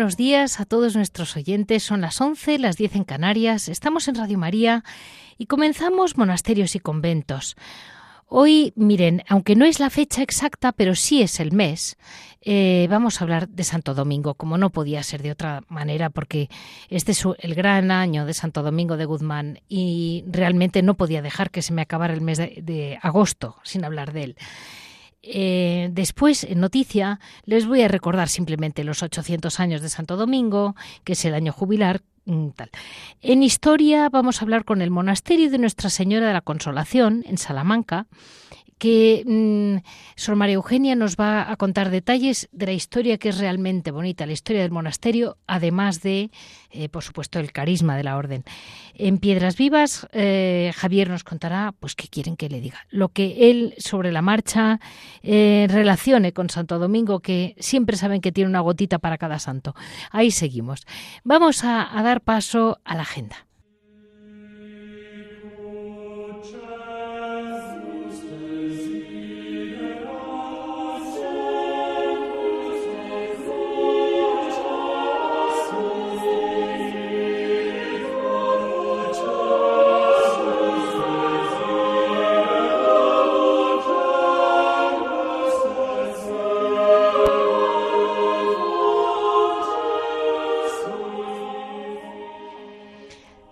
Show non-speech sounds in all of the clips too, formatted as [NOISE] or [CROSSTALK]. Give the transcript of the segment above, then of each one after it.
Buenos días a todos nuestros oyentes. Son las 11, las 10 en Canarias. Estamos en Radio María y comenzamos monasterios y conventos. Hoy, miren, aunque no es la fecha exacta, pero sí es el mes, eh, vamos a hablar de Santo Domingo, como no podía ser de otra manera, porque este es el gran año de Santo Domingo de Guzmán y realmente no podía dejar que se me acabara el mes de agosto sin hablar de él. Eh, después, en noticia, les voy a recordar simplemente los 800 años de Santo Domingo, que es el año jubilar. Mm, tal. En historia vamos a hablar con el monasterio de Nuestra Señora de la Consolación en Salamanca, que mm, Sor María Eugenia nos va a contar detalles de la historia que es realmente bonita, la historia del monasterio, además de, eh, por supuesto, el carisma de la orden. En Piedras Vivas, eh, Javier nos contará, pues, qué quieren que le diga, lo que él sobre la marcha eh, relacione con Santo Domingo, que siempre saben que tiene una gotita para cada santo. Ahí seguimos. Vamos a dar paso a la agenda.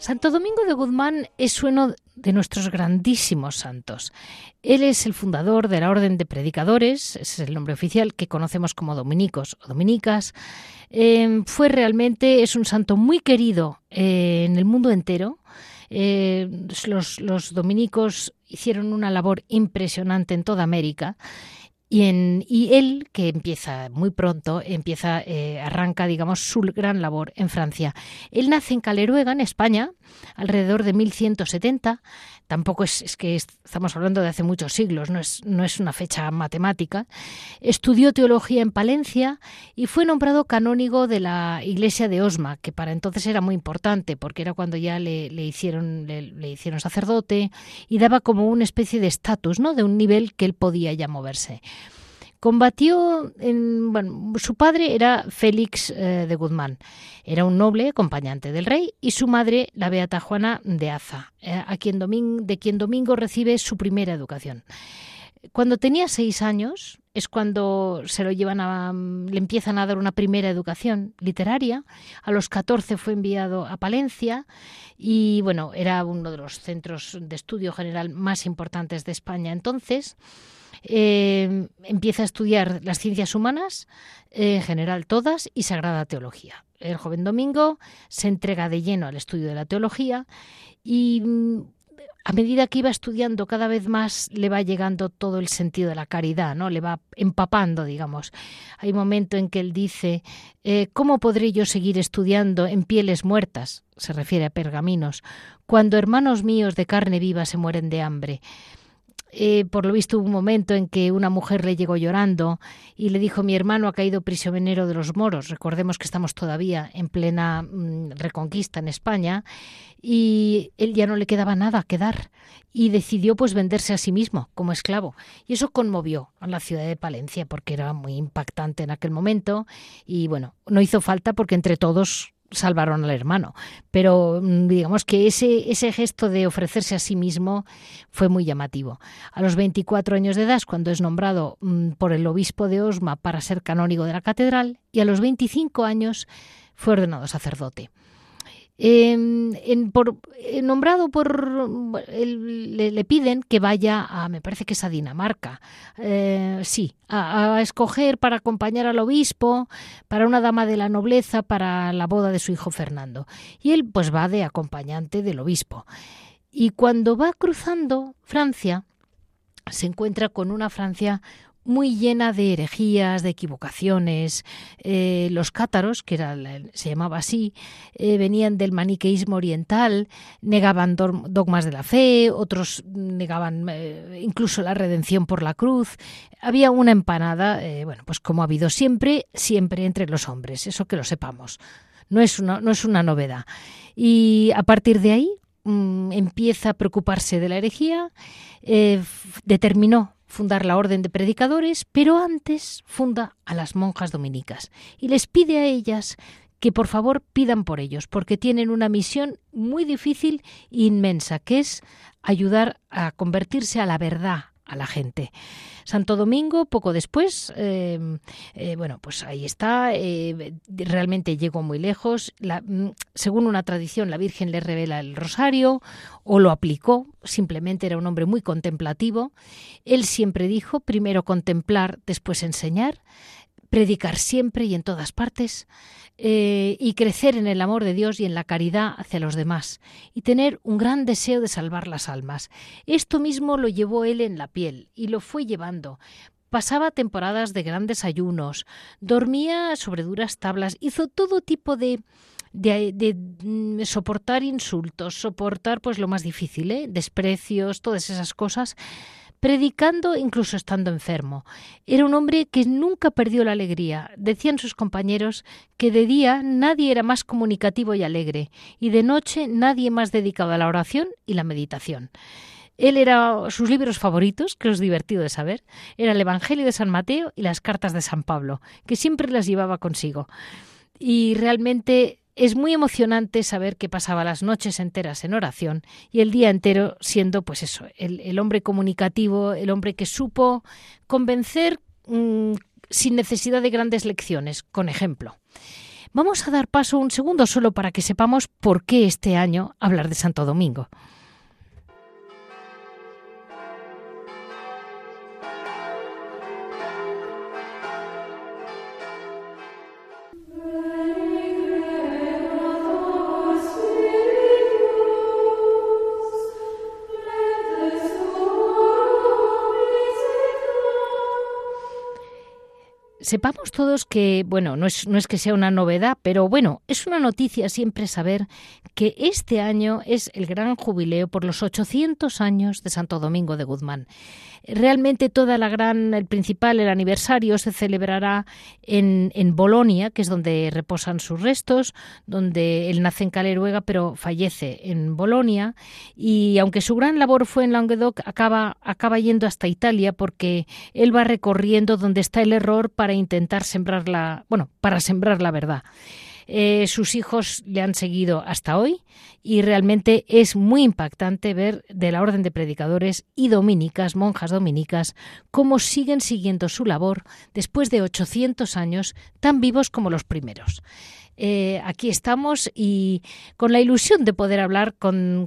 Santo Domingo de Guzmán es uno de nuestros grandísimos santos. Él es el fundador de la Orden de Predicadores, ese es el nombre oficial que conocemos como dominicos o dominicas. Em, fue realmente, es un santo muy querido eh, en el mundo entero. Eh, los, los dominicos hicieron una labor impresionante en toda América y, en, y, él, que empieza muy pronto, empieza, eh, arranca, digamos, su gran labor en Francia. Él nace en Caleruega, en España, alrededor de 1170. Tampoco es, es, que estamos hablando de hace muchos siglos, no es, no es una fecha matemática. Estudió teología en Palencia y fue nombrado canónigo de la iglesia de Osma, que para entonces era muy importante, porque era cuando ya le, le hicieron, le, le, hicieron sacerdote y daba como una especie de estatus, ¿no? de un nivel que él podía ya moverse. Combatió en, bueno, su padre era Félix eh, de Guzmán, era un noble acompañante del rey, y su madre, la beata Juana de Aza, eh, a quien de quien Domingo recibe su primera educación. Cuando tenía seis años es cuando se lo llevan a, le empiezan a dar una primera educación literaria. A los 14 fue enviado a Palencia y bueno, era uno de los centros de estudio general más importantes de España entonces. Eh, empieza a estudiar las ciencias humanas, eh, en general todas, y Sagrada Teología. El joven Domingo se entrega de lleno al estudio de la teología y mm, a medida que iba estudiando cada vez más le va llegando todo el sentido de la caridad, ¿no? Le va empapando, digamos. Hay un momento en que él dice, eh, ¿cómo podré yo seguir estudiando en pieles muertas? Se refiere a pergaminos, cuando hermanos míos de carne viva se mueren de hambre. Eh, por lo visto hubo un momento en que una mujer le llegó llorando y le dijo mi hermano ha caído prisionero de los moros. Recordemos que estamos todavía en plena mm, reconquista en España y él ya no le quedaba nada que dar y decidió pues venderse a sí mismo como esclavo y eso conmovió a la ciudad de Palencia porque era muy impactante en aquel momento y bueno no hizo falta porque entre todos salvaron al hermano. Pero mm, digamos que ese, ese gesto de ofrecerse a sí mismo fue muy llamativo. A los 24 años de edad, cuando es nombrado mm, por el obispo de Osma para ser canónigo de la catedral, y a los 25 años fue ordenado sacerdote. En, nombrado por le, piden que vaya a me parece que es a Dinamarca. Eh, sí a, escoger para acompañar al obispo para una dama de la nobleza para la boda de su hijo Fernando. Y él pues va de acompañante del obispo. Y cuando va cruzando Francia se encuentra con una Francia muy llena de herejías, de equivocaciones. Eh, los cátaros, que era, se llamaba así, eh, venían del maniqueísmo oriental, negaban dogmas de la fe, otros negaban eh, incluso la redención por la cruz. Había una empanada, bueno, pues como ha habido siempre, siempre entre los hombres, eso que lo sepamos. No es una, no es una novedad. Y a partir de ahí mm, empieza a preocuparse de la herejía, determinó fundar la orden de predicadores, pero antes funda a las monjas dominicas. Y les pide a ellas que por favor pidan por ellos, porque tienen una misión muy difícil e inmensa, que es ayudar a convertirse a la verdad a la gente. Santo Domingo, poco después, em, eh, bueno, pues ahí está, eh, realmente llegó muy lejos. Mm, según una tradición, la Virgen le revela el rosario o lo aplicó, simplemente era un hombre muy contemplativo. Él siempre dijo, primero contemplar, después enseñar, predicar siempre y en todas partes, eh, y crecer en el amor de Dios y en la caridad hacia los demás, y tener un gran deseo de salvar las almas. Esto mismo lo llevó él en la piel y lo fue llevando. Pasaba temporadas de grandes ayunos, dormía sobre duras tablas, hizo todo tipo de, de, de, mm, soportar insultos, soportar pues lo más difícil, ¿eh? desprecios, todas esas cosas, predicando incluso estando enfermo. Era un hombre que nunca perdió la alegría. Decían sus compañeros que de día nadie era más comunicativo y alegre, y de noche nadie más dedicado a la oración y la meditación. Él era sus libros favoritos, que es divertido de saber, era el Evangelio de San Mateo y las cartas de San Pablo, que siempre las llevaba consigo. Y realmente es muy emocionante saber que pasaba las noches enteras en oración y el día entero siendo, pues eso, el, hombre comunicativo, el hombre que supo convencer mm, sin necesidad de grandes lecciones, con ejemplo. Vamos a dar paso un segundo solo para que sepamos por qué este año hablar de Santo Domingo. Sepamos todos que, bueno, no es, no es que sea una novedad, pero bueno, es una noticia siempre saber que este año es el gran jubileo por los 800 años de Santo Domingo de Guzmán. Realmente toda la gran, el principal, el aniversario se celebrará en, en Bolonia, que es donde reposan sus restos, donde él nace en Caleruega, pero fallece en Bolonia. Y aunque su gran labor fue en Languedoc, acaba, acaba yendo hasta Italia porque él va recorriendo donde está el error para intentar sembrar la, bueno, para sembrar la verdad. Eh, sus hijos le han seguido hasta hoy y realmente es muy impactante ver de la orden de predicadores y dominicas, monjas dominicas, cómo siguen siguiendo su labor después de 800 años tan vivos como los primeros. Eh, aquí estamos y con la ilusión de poder hablar con,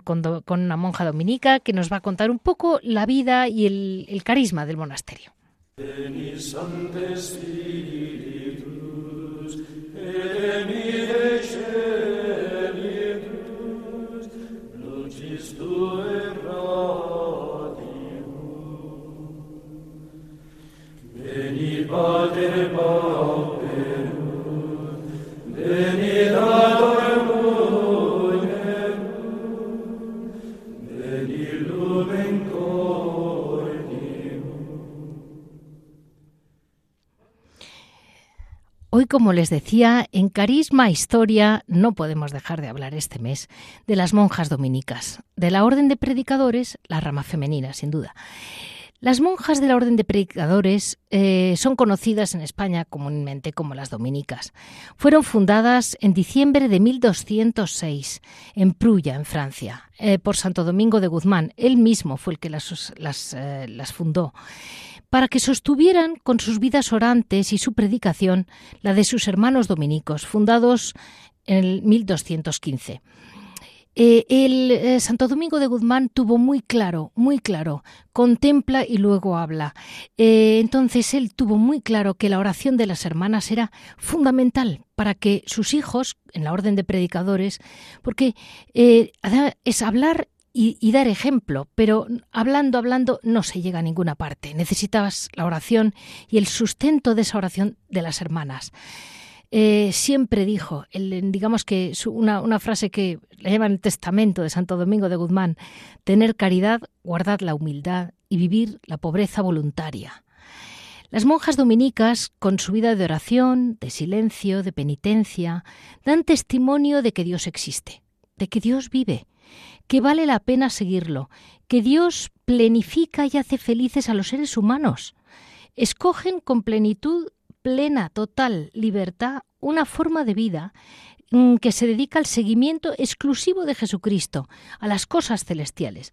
una monja dominica que nos va a contar un poco la vida y el carisma del monasterio. Veni Sancte spiritus, et mire celibus, lucis tue radium. Veni, Pater, Pauperum, veni, Adormus, Hoy, como les decía, en Carisma Historia no podemos dejar de hablar este mes de las monjas dominicas, de la Orden de Predicadores, la rama femenina, sin duda. Las monjas de la Orden de Predicadores eh, son conocidas en España comúnmente como las dominicas. Fueron fundadas en diciembre de 1206 en Prulla, en Francia, eh, por Santo Domingo de Guzmán. Él mismo fue el que las, las, eh, las fundó para que sostuvieran con sus vidas orantes y su predicación la de sus hermanos dominicos, fundados en 1215. Eh, el eh, Santo Domingo de Guzmán tuvo muy claro, muy claro, contempla y luego habla. Eh, entonces él tuvo muy claro que la oración de las hermanas era fundamental para que sus hijos, en la orden de predicadores, porque es hablar y, dar ejemplo, pero hablando, hablando no se llega a ninguna parte. Necesitabas la oración y el sustento de esa oración de las hermanas. Eh, siempre dijo, digamos que una, una, frase que le llaman el testamento de Santo Domingo de Guzmán, tener caridad, guardar la humildad y vivir la pobreza voluntaria. Las monjas dominicas, con su vida de oración, de silencio, de penitencia, dan testimonio de que Dios existe, de que Dios vive, que vale la pena seguirlo, que Dios plenifica y hace felices a los seres humanos. Escogen con plenitud plena, total libertad, una forma de vida mm, que se dedica al seguimiento exclusivo de Jesucristo, a las cosas celestiales.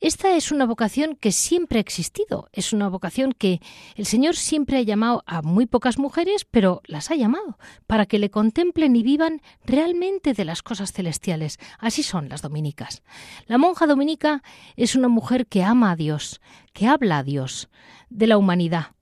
Esta es una vocación que siempre ha existido, es una vocación que el Señor siempre ha llamado a muy pocas mujeres, pero las ha llamado para que le contemplen y vivan realmente de las cosas celestiales. Así son las dominicas. La monja dominica es una mujer que ama a Dios, que habla a Dios, de la humanidad.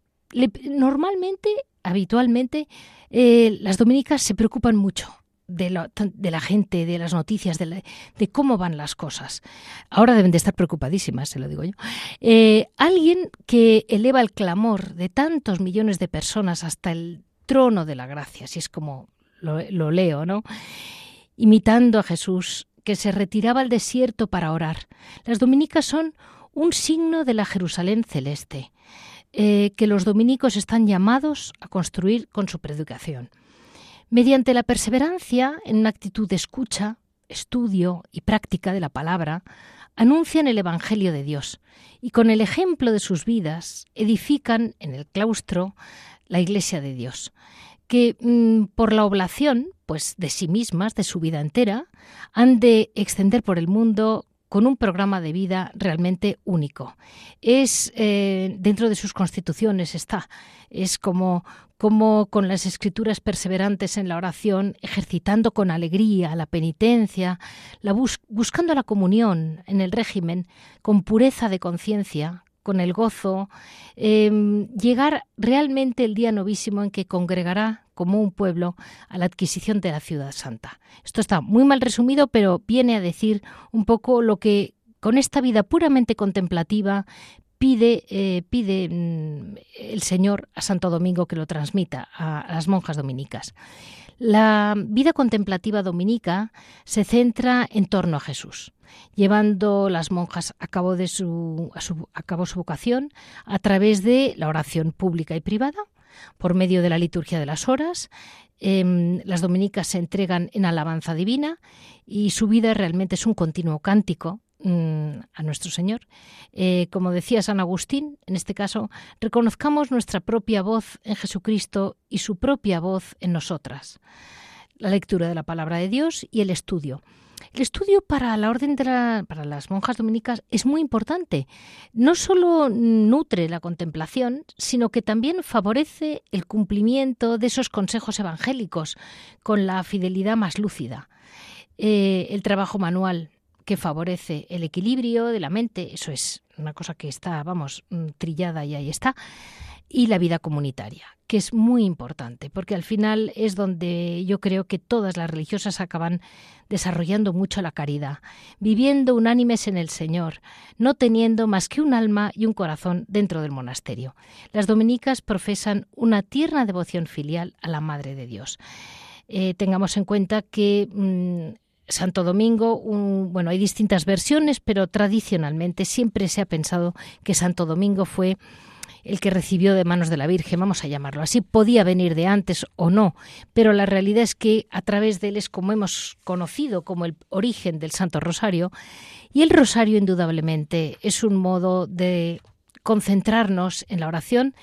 normalmente habitualmente eh, las dominicas se preocupan mucho de, la gente, de las noticias, de, cómo van las cosas. Ahora deben de estar preocupadísimas, se lo digo yo. Eh, alguien que eleva el clamor de tantos millones de personas hasta el trono de la gracia, si es como lo, leo, ¿no? Imitando a Jesús, que se retiraba al desierto para orar. Las dominicas son un signo de la Jerusalén celeste. Eh, que los dominicos están llamados a construir con su predicación. Mediante la perseverancia en una actitud de escucha, estudio y práctica de la palabra, anuncian el Evangelio de Dios y con el ejemplo de sus vidas edifican en el claustro la Iglesia de Dios, que mm, por la oblación pues de sí mismas, de su vida entera, han de extender por el mundo con un programa de vida realmente único. Es eh, dentro de sus constituciones está. Es como, como con las escrituras perseverantes en la oración, ejercitando con alegría la penitencia, la buscando la comunión en el régimen, con pureza de conciencia, con el gozo, em, llegar realmente el día novísimo en que congregará como un pueblo a la adquisición de la ciudad santa. Esto está muy mal resumido, pero viene a decir un poco lo que con esta vida puramente contemplativa pide, eh, pide mm, el Señor a Santo Domingo que lo transmita a las monjas dominicas. La vida contemplativa dominica se centra en torno a Jesús, llevando las monjas a cabo, de su, a cabo su vocación a través de la oración pública y privada, por medio de la liturgia de las horas. Em, las dominicas se entregan en alabanza divina y su vida realmente es un continuo cántico mm, a nuestro Señor. Eh, como decía San Agustín, en este caso, reconozcamos nuestra propia voz en Jesucristo y su propia voz en nosotras. La lectura de la palabra de Dios y el estudio. El estudio para la orden de para las monjas dominicas es muy importante. No solo nutre la contemplación, sino que también favorece el cumplimiento de esos consejos evangélicos con la fidelidad más lúcida. Eh, el trabajo manual que favorece el equilibrio de la mente, eso es una cosa que está, vamos, mm, trillada y ahí está y la vida comunitaria, que es muy importante, porque al final es donde yo creo que todas las religiosas acaban desarrollando mucho la caridad, viviendo unánimes en el Señor, no teniendo más que un alma y un corazón dentro del monasterio. Las dominicas profesan una tierna devoción filial a la Madre de Dios. Eh, tengamos en cuenta que mm, Santo Domingo, bueno, hay distintas versiones, pero tradicionalmente siempre se ha pensado que Santo Domingo fue el que recibió de manos de la Virgen, vamos a llamarlo así, podía venir de antes o no, pero la realidad es que a través de él es como hemos conocido como el origen del Santo Rosario, y el Rosario indudablemente es un modo de concentrarnos en la oración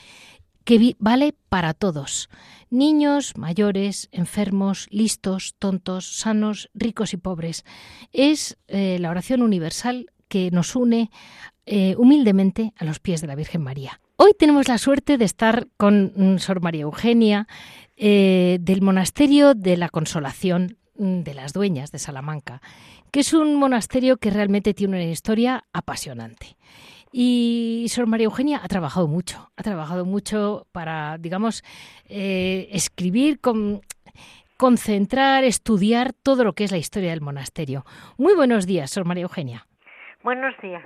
que vale para todos, niños, mayores, enfermos, listos, tontos, sanos, ricos y pobres. Es eh, la oración universal que nos une eh, humildemente a los pies de la Virgen María. Hoy tenemos la suerte de estar con mm, Sor María Eugenia eh, del Monasterio de la Consolación mm, de las Dueñas de Salamanca, que es un monasterio que realmente tiene una historia apasionante. Y Sor María Eugenia ha trabajado mucho, ha trabajado mucho para, digamos, eh, escribir, concentrar, estudiar todo lo que es la historia del monasterio. Muy buenos días, Sor María Eugenia. Buenos días.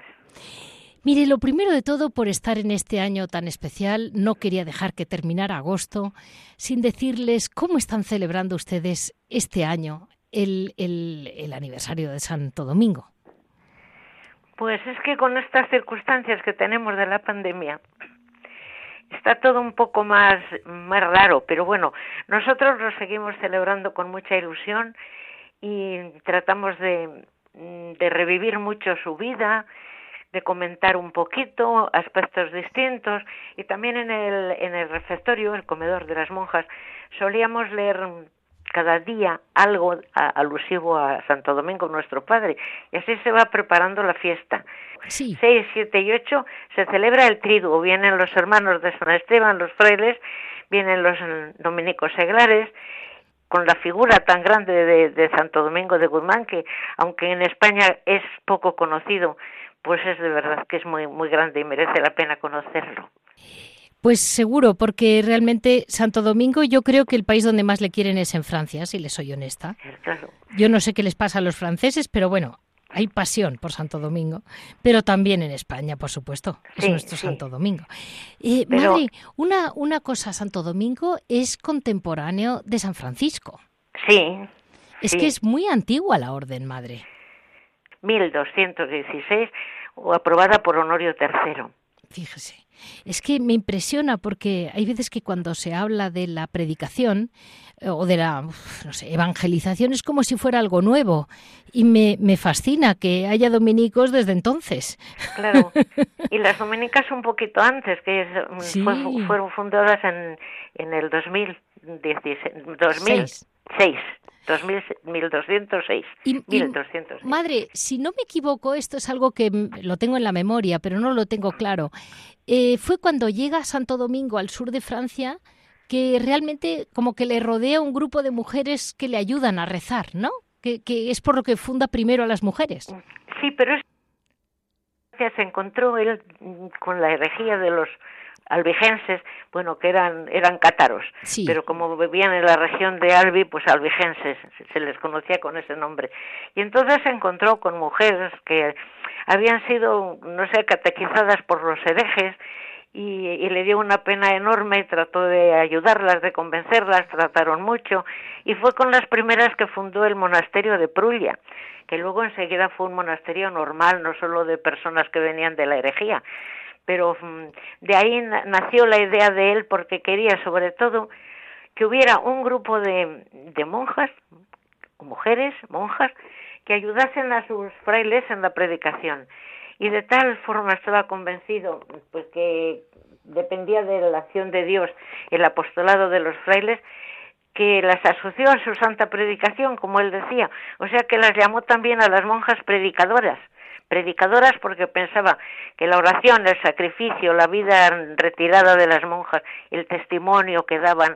Mire, lo primero de todo, por estar en este año tan especial, no quería dejar que terminara agosto sin decirles cómo están celebrando ustedes este año el, el aniversario de Santo Domingo. Pues es que con estas circunstancias que tenemos de la pandemia, está todo un poco más, más raro, pero bueno, nosotros lo seguimos celebrando con mucha ilusión y tratamos de, de revivir mucho su vida, de comentar un poquito aspectos distintos y también en el, en el refectorio, el comedor de las monjas, solíamos leer cada día algo alusivo a Santo Domingo, nuestro Padre, y así se va preparando la fiesta. Sí. 6, 7 y 8 se celebra el triduo, vienen los hermanos de San Esteban, los frailes, vienen los dominicos seglares, con la figura tan grande de, de Santo Domingo de Guzmán, que aunque en España es poco conocido, pues es de verdad que es muy, muy grande y merece la pena conocerlo. Pues seguro, porque realmente Santo Domingo yo creo que el país donde más le quieren es en Francia, si les soy honesta. Yo no sé qué les pasa a los franceses, pero bueno, hay pasión por Santo Domingo, pero también en España, por supuesto, es nuestro Santo Domingo. Eh, Madre, una, una cosa, Santo Domingo es contemporáneo de San Francisco. Sí. Es que es muy antigua la orden, Madre. 1216, aprobada por Honorio III. Fíjese. Es que me impresiona porque hay veces que cuando se habla de la predicación eh, o de la no sé, evangelización es como si fuera algo nuevo y me, me fascina que haya dominicos desde entonces. Claro, [LAUGHS] y las dominicas un poquito antes, que fueron fundadas en, en el 2016, 2006. 1206. madre, si no me equivoco, esto es algo que lo tengo en la memoria, pero no lo tengo claro. Eh, fue cuando llega a Santo Domingo, al sur de Francia, que realmente como que le rodea un grupo de mujeres que le ayudan a rezar, ¿no? Que, que es por lo que funda primero a las mujeres. Sí, pero es... se encontró él con la herejía de los albigenses, bueno, que eran, eran cátaros, pero como vivían en la región de Albi, pues albigenses, se les conocía con ese nombre. Y entonces se encontró con mujeres que habían sido, no sé, catequizadas por los herejes, y, y, le dio una pena enorme, trató de ayudarlas, de convencerlas, trataron mucho, y fue con las primeras que fundó el monasterio de Prulia, que luego enseguida fue un monasterio normal, no solo de personas que venían de la herejía, pero mm, de ahí nació la idea de él porque quería sobre todo que hubiera un grupo de, de monjas, mujeres, monjas, que ayudasen a sus frailes en la predicación. Y de tal forma estaba convencido pues que dependía de la acción de Dios el apostolado de los frailes que las asoció a su santa predicación, como él decía, o sea que las llamó también a las monjas predicadoras, predicadoras porque pensaba que la oración, el sacrificio, la vida retirada de las monjas, el testimonio que daban,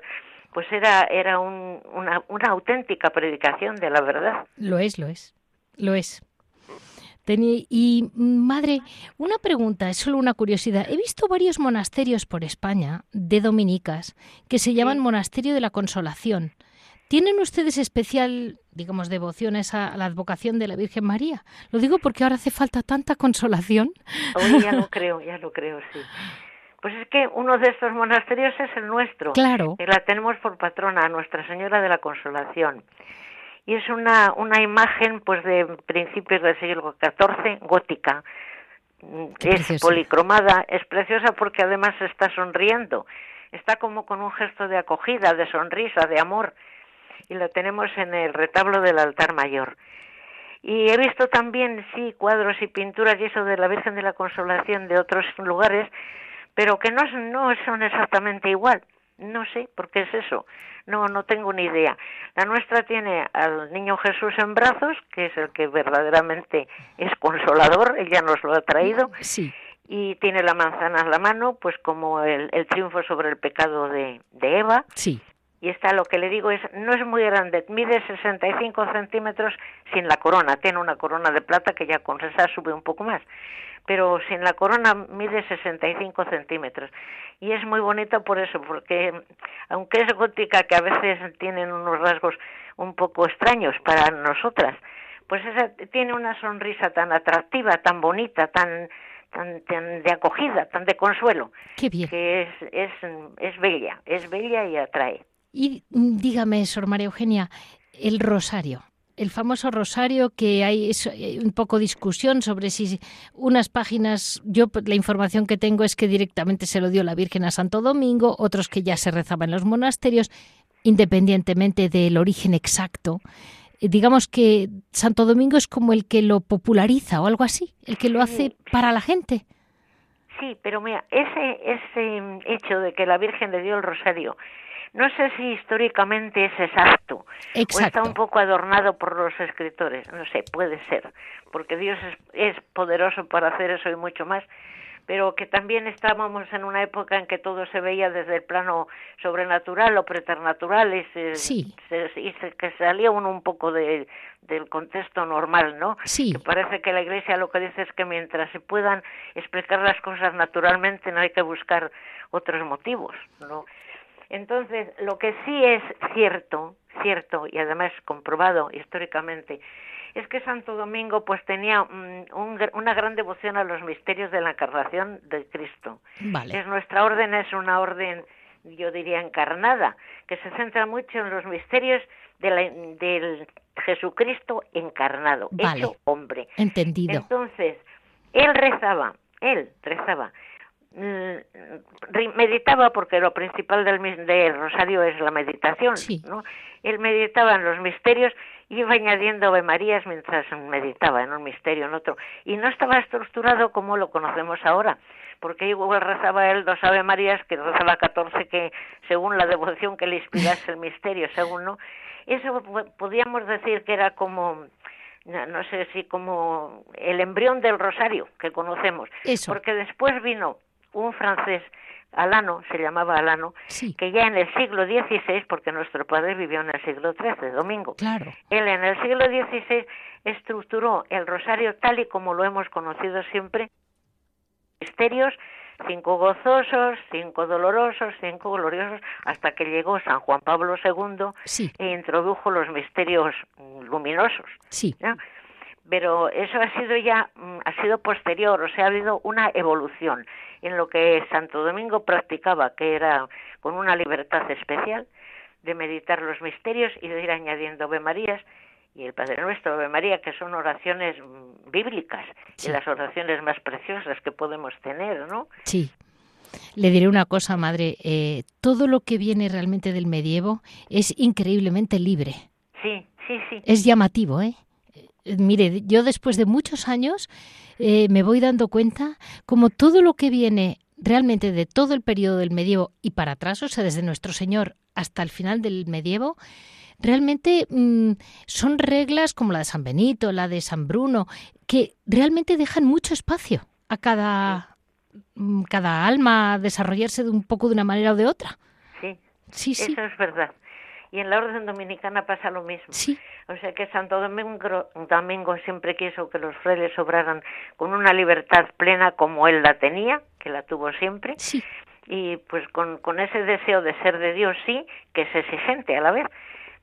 pues era, era una, una auténtica predicación de la verdad. Lo es, lo es, lo es. Y madre, una pregunta, es solo una curiosidad. He visto varios monasterios por España de dominicas que se llaman Monasterio de la Consolación. ¿Tienen ustedes especial, digamos, devociones a la advocación de la Virgen María? Lo digo porque ahora hace falta tanta consolación. ya lo [LAUGHS] creo, ya lo creo, sí. Pues es que uno de estos monasterios es el nuestro. Claro. Que la tenemos por patrona, a Nuestra Señora de la Consolación. Y es una, una imagen, pues, de principios del siglo XIV, gótica. es policromada, es preciosa porque además está sonriendo. Está como con un gesto de acogida, de sonrisa, de amor y la tenemos en el retablo del altar mayor. Y he visto también, sí, cuadros y pinturas y eso de la Virgen de la Consolación de otros lugares, pero que no, no son exactamente igual. No sé por qué es eso. No, no tengo ni idea. La nuestra tiene al niño Jesús en brazos, que es el que verdaderamente es consolador, él ya nos lo ha traído. Sí. Y tiene la manzana en la mano, pues como el, el triunfo sobre el pecado de, de Eva. Sí y está lo que le digo es no es muy grande mide 65 centímetros sin la corona tiene una corona de plata que ya con esa sube un poco más pero sin la corona mide 65 centímetros y es muy bonita por eso porque aunque es gótica que a veces tienen unos rasgos un poco extraños para nosotras pues esa tiene una sonrisa tan atractiva tan bonita tan tan, tan de acogida tan de consuelo Qué bien. que es es es bella es bella y atrae y mm, dígame, Sor María Eugenia, el rosario. El famoso rosario que hay eh, un poco discusión sobre si unas páginas, yo la información que tengo es que directamente se lo dio la Virgen a Santo Domingo, otros que ya se rezaba en los monasterios, independientemente del origen exacto. Eh, digamos que Santo Domingo es como el que lo populariza o algo así, el que lo hace para la gente. Sí, pero mira, ese, ese hecho de que la Virgen le dio el rosario no sé si históricamente es exacto, o está un poco adornado por los escritores, no sé, puede ser, porque Dios es, poderoso para hacer eso y mucho más, pero que también estábamos en una época en que todo se veía desde el plano sobrenatural o preternatural y, se, que salía uno un poco de, del contexto normal, ¿no? Sí. Que parece que la Iglesia lo que dice es que mientras se puedan explicar las cosas naturalmente no hay que buscar otros motivos, ¿no? Entonces, lo que sí es cierto, cierto y además comprobado históricamente, es que Santo Domingo pues tenía mm, una gran devoción a los misterios de la encarnación de Cristo. Vale. Es nuestra orden es una orden, yo diría, encarnada, que se centra mucho en los misterios del Jesucristo encarnado, hecho hombre. Entendido. Entonces, él rezaba, él rezaba meditaba porque lo principal del, rosario es la meditación, ¿no? Él meditaba en los misterios y iba añadiendo Ave Marías mientras meditaba en un misterio, en otro. Y no estaba estructurado como lo conocemos ahora, porque igual rezaba él dos Ave Marías que rezaba catorce que según la devoción que le inspirase el misterio, según no. Eso podríamos decir que era como no sé si como el embrión del rosario que conocemos, porque después vino un francés, Alano, se llamaba Alano, que ya en el siglo XVI, porque nuestro padre vivió en el siglo XIII, Domingo, claro. él en el siglo XVI estructuró el rosario tal y como lo hemos conocido siempre, misterios, cinco gozosos, cinco dolorosos, cinco gloriosos, hasta que llegó San Juan Pablo II e introdujo los misterios luminosos. Sí pero eso ha sido ya mm, ha sido posterior, o sea, ha habido una evolución en lo que Santo Domingo practicaba, que era con una libertad especial de meditar los misterios y de ir añadiendo Ave Marías y el Padre Nuestro, Ave María, que son oraciones mm, bíblicas y las oraciones más preciosas que podemos tener, ¿no? Sí. Le diré una cosa, madre. Eh, todo lo que viene realmente del medievo es increíblemente libre. Sí, sí, sí. Es llamativo, ¿eh? Mire, yo después de muchos años eh, me voy dando cuenta como todo lo que viene realmente de todo el periodo del medievo y para atrás, o sea, desde nuestro Señor hasta el final del medievo, realmente mm, son reglas como la de San Benito, la de San Bruno, que realmente dejan mucho espacio a cada, mm, cada alma desarrollarse de un poco de una manera o de otra. Sí, sí, sí. Eso es verdad y en la orden dominicana pasa lo mismo. Sí. O sea que Santo Domingo, Domingo siempre quiso que los frailes obraran con una libertad plena como él la tenía, que la tuvo siempre. Sí. Y pues con, con ese deseo de ser de Dios, sí, que es exigente a la vez,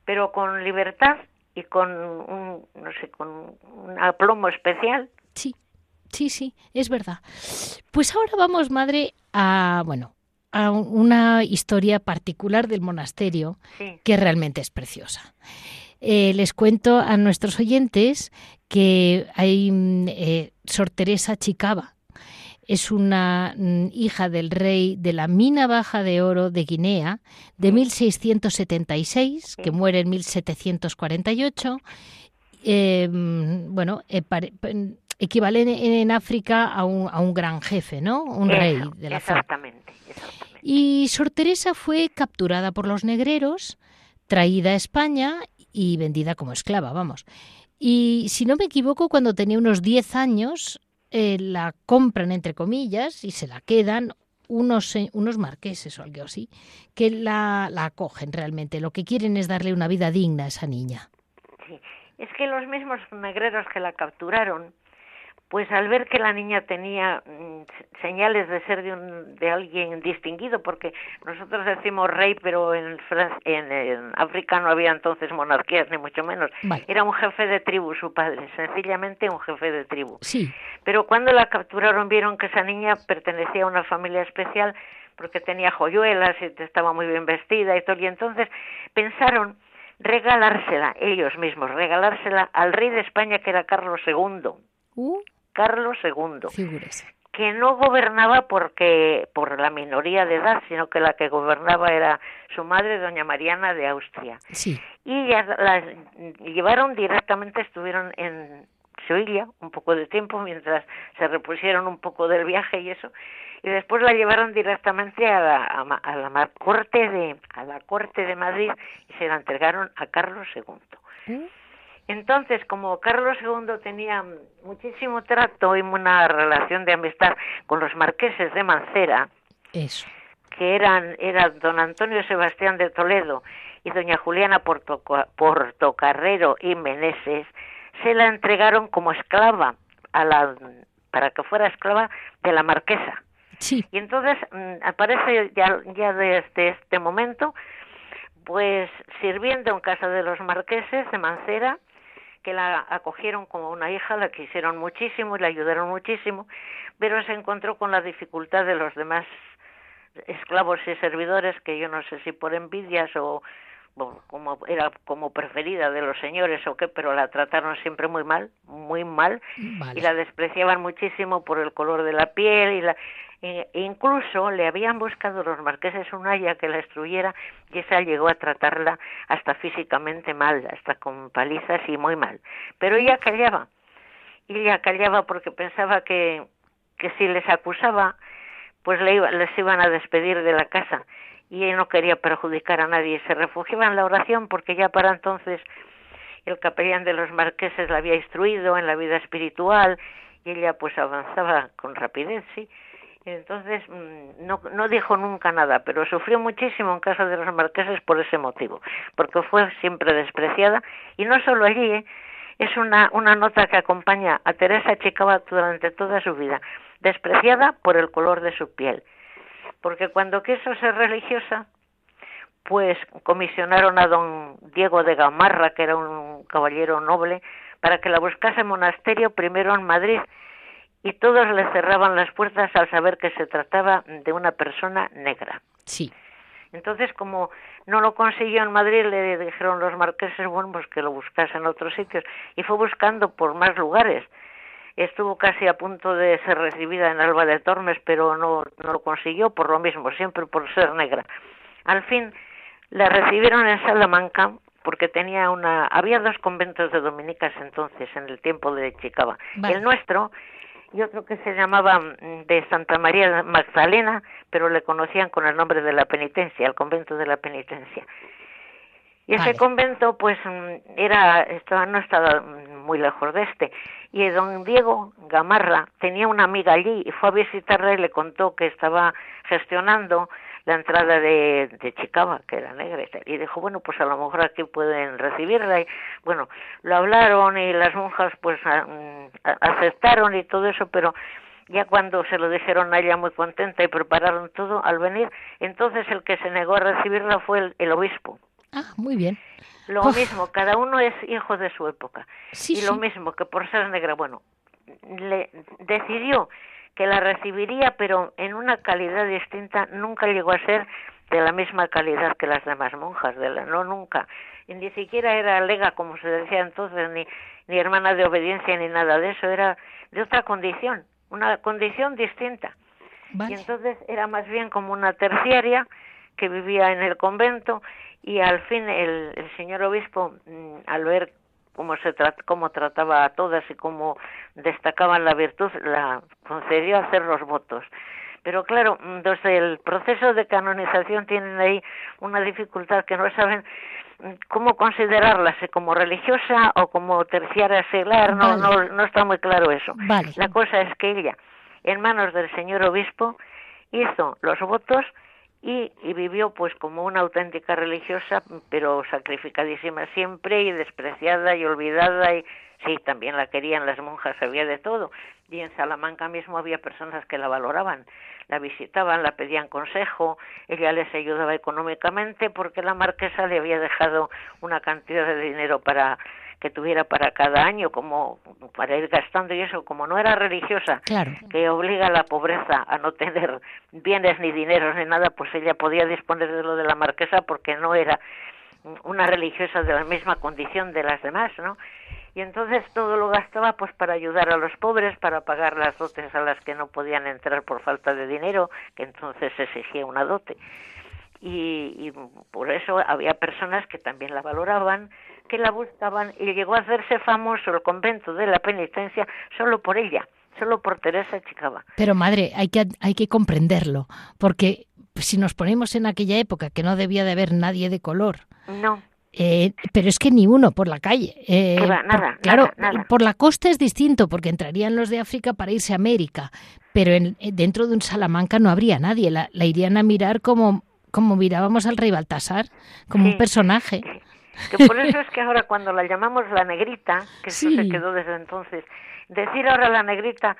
pero con libertad y con un, no sé, con un aplomo especial. Sí, sí, sí, es verdad. Pues ahora vamos, madre, a, bueno, a una historia particular del monasterio que realmente es preciosa. Eh, les cuento a nuestros oyentes que hay mm, eh, Sor Teresa Chicaba. Es una mm, hija del rey de la mina baja de oro de Guinea de 1676, que muere en 1748 em, bueno, eh, equivale en, África a un, a un, gran jefe, ¿no? Un rey de la exactamente, exactamente. Y Sor Teresa fue capturada por los negreros, traída a España y vendida como esclava, vamos. Y si no me equivoco, cuando tenía unos 10 años, eh, la compran, entre comillas, y se la quedan unos, unos marqueses o algo así, que la, la acogen realmente. Lo que quieren es darle una vida digna a esa niña. Sí, es que los mismos negreros que la capturaron pues al ver que la niña tenía mm, señales de ser de, un, de alguien distinguido, porque nosotros decimos rey, pero en, en, África no había entonces monarquías, ni mucho menos. Era un jefe de tribu su padre, sencillamente un jefe de tribu. Sí. Pero cuando la capturaron vieron que esa niña pertenecía a una familia especial porque tenía joyuelas y estaba muy bien vestida y todo, y entonces pensaron regalársela, ellos mismos, regalársela al rey de España que era Carlos II. Uh. Carlos II, que no gobernaba porque por la minoría de edad, sino que la que gobernaba era su madre, doña Mariana de Austria. Y ya las llevaron directamente, estuvieron en Sevilla un poco de tiempo mientras se repusieron un poco del viaje y eso, y después la llevaron directamente a la, a, la corte de a la corte de Madrid y se la entregaron a Carlos II. Entonces, como Carlos II tenía muchísimo trato y una relación de amistad con los marqueses de Mancera, que eran, eran don Antonio Sebastián de Toledo y doña Juliana Portocarrero y Meneses, se la entregaron como esclava a la, para que fuera esclava de la marquesa. Y entonces mm, aparece ya, ya desde este momento, pues sirviendo en casa de los marqueses de Mancera, que la acogieron como una hija, la quisieron muchísimo y la ayudaron muchísimo, pero se encontró con la dificultad de los demás esclavos y servidores que yo no sé si por envidias o como era como preferida de los señores o qué, pero la trataron siempre muy mal, muy mal y la despreciaban muchísimo por el color de la piel y la e incluso le habían buscado los marqueses una haya que la destruyera y esa llegó a tratarla hasta físicamente mal, hasta con palizas y muy mal. Pero ella callaba, y ella callaba porque pensaba que, que si les acusaba, pues le les iban a despedir de la casa y ella no quería perjudicar a nadie. Se refugiaba en la oración porque ya para entonces el capellán de los marqueses la había instruido en la vida espiritual y ella pues avanzaba con rapidez, sí entonces mm, no, no dijo nunca nada, pero sufrió muchísimo en casa de los marqueses por ese motivo, porque fue siempre despreciada y no solo allí, ¿eh? es una, una nota que acompaña a Teresa Chicaba durante toda su vida, despreciada por el color de su piel, porque cuando quiso ser religiosa, pues comisionaron a don Diego de Gamarra, que era un caballero noble, para que la buscase monasterio primero en Madrid y todos le cerraban las puertas al saber que se trataba de una persona negra. Sí. Entonces, como no lo consiguió en Madrid, le dijeron los marqueses, bueno, pues que lo buscase en otros sitios. Y fue buscando por más lugares. Estuvo casi a punto de ser recibida en Alba de Tormes, pero no, no lo consiguió por lo mismo, siempre por ser negra. Al fin, la recibieron en Salamanca porque tenía una había dos conventos de dominicas entonces en el tiempo de Chicaba. El nuestro y otro que se llamaba mm, de Santa María Magdalena, pero le conocían con el nombre de la penitencia, el convento de la penitencia. Y ese convento, pues, mm, era, estaba, no estaba muy lejos de este. Y don Diego Gamarra tenía una amiga allí y fue a visitarla y le contó que estaba gestionando la entrada de, de Chicaba, que era negra, y dijo, bueno, pues a lo mejor aquí pueden recibirla. Y bueno, lo hablaron y las monjas pues mm, aceptaron y todo eso, pero ya cuando se lo dijeron a ella muy contenta y prepararon todo al venir, entonces el que se negó a recibirla fue el, obispo. Ah, muy bien. Lo mismo, cada uno es hijo de su época. y lo mismo que por ser negra, bueno, le decidió que la recibiría, pero en una calidad distinta, nunca llegó a ser de la misma calidad que las demás monjas, de la, no nunca. Y ni siquiera era lega, como se decía entonces, ni, ni hermana de obediencia, ni nada de eso, era de otra condición, una condición distinta. Y entonces era más bien como una terciaria que vivía en el convento y al fin el, el señor obispo, mm, al ver cómo se cómo trataba a todas y cómo destacaban la virtud, la concedió hacer los votos. Pero claro, desde el proceso de canonización tienen ahí una dificultad que no saben cómo considerarla, si como religiosa o como terciaria seglar, no, no, no está muy claro eso. La cosa es que ella, en manos del señor obispo, hizo los votos y, vivió pues como una auténtica religiosa, pero sacrificadísima siempre y despreciada y olvidada y sí, también la querían las monjas, había de todo. Y en Salamanca mismo había personas que la valoraban, la visitaban, la pedían consejo, ella les ayudaba económicamente porque la marquesa le había dejado una cantidad de dinero para que tuviera para cada año, como para ir gastando y eso, como no era religiosa, que obliga a la pobreza a no tener bienes ni dineros ni nada, pues ella podía disponer de lo de la marquesa porque no era una religiosa de la misma condición de las demás, ¿no? Y entonces todo lo gastaba pues para ayudar a los pobres, para pagar las dotes a las que no podían entrar por falta de dinero, que entonces se exigía una dote. Y, y por eso había personas que también la valoraban, que la buscaban y llegó a hacerse famoso el convento de la penitencia solo por ella, solo por Teresa Chicaba. Pero madre, hay que, hay que comprenderlo, porque si nos ponemos en aquella época que no debía de haber nadie de color. No. Eh, pero es que ni uno por la calle. Eh, nada, claro, nada, por la costa es distinto, porque entrarían los de África para irse a América, pero en, dentro de un Salamanca no habría nadie, la, irían a mirar como, como mirábamos al rey Baltasar, como un personaje. Que por eso es que ahora cuando la llamamos la negrita, que eso se quedó desde entonces, decir ahora la negrita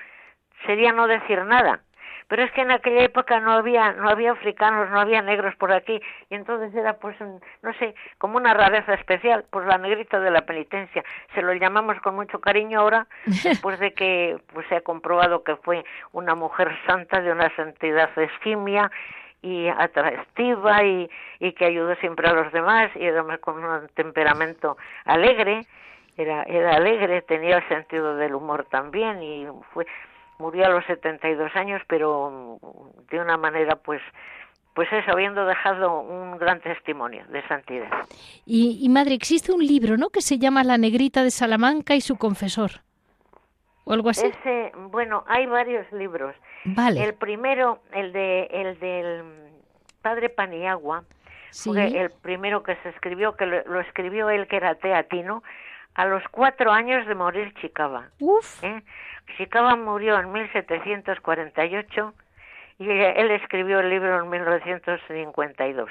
sería no decir nada. Pero es que en aquella época no había no había africanos, no había negros por aquí y entonces era pues no sé, como una rareza especial, pues la negrita de la penitencia. Se lo llamamos con mucho cariño ahora después de que pues se ha comprobado que fue una mujer santa de una santidad esquimia y atractiva y, y que ayudó siempre a los demás y además con un temperamento alegre, era, era alegre, tenía el sentido del humor también y fue murió a los 72 años, pero de una manera pues pues eso, habiendo dejado un gran testimonio de santidad. Y, y, madre, existe un libro, ¿no? Que se llama La negrita de Salamanca y su confesor o algo así. Ese, bueno, hay varios libros. Vale. El primero, el de el del padre Paniagua, fue el primero que se escribió, que lo, escribió él que era teatino, a los cuatro años de morir Chicaba. Uf. ¿Eh? Chicaba murió en 1748 y él escribió el libro en 1952.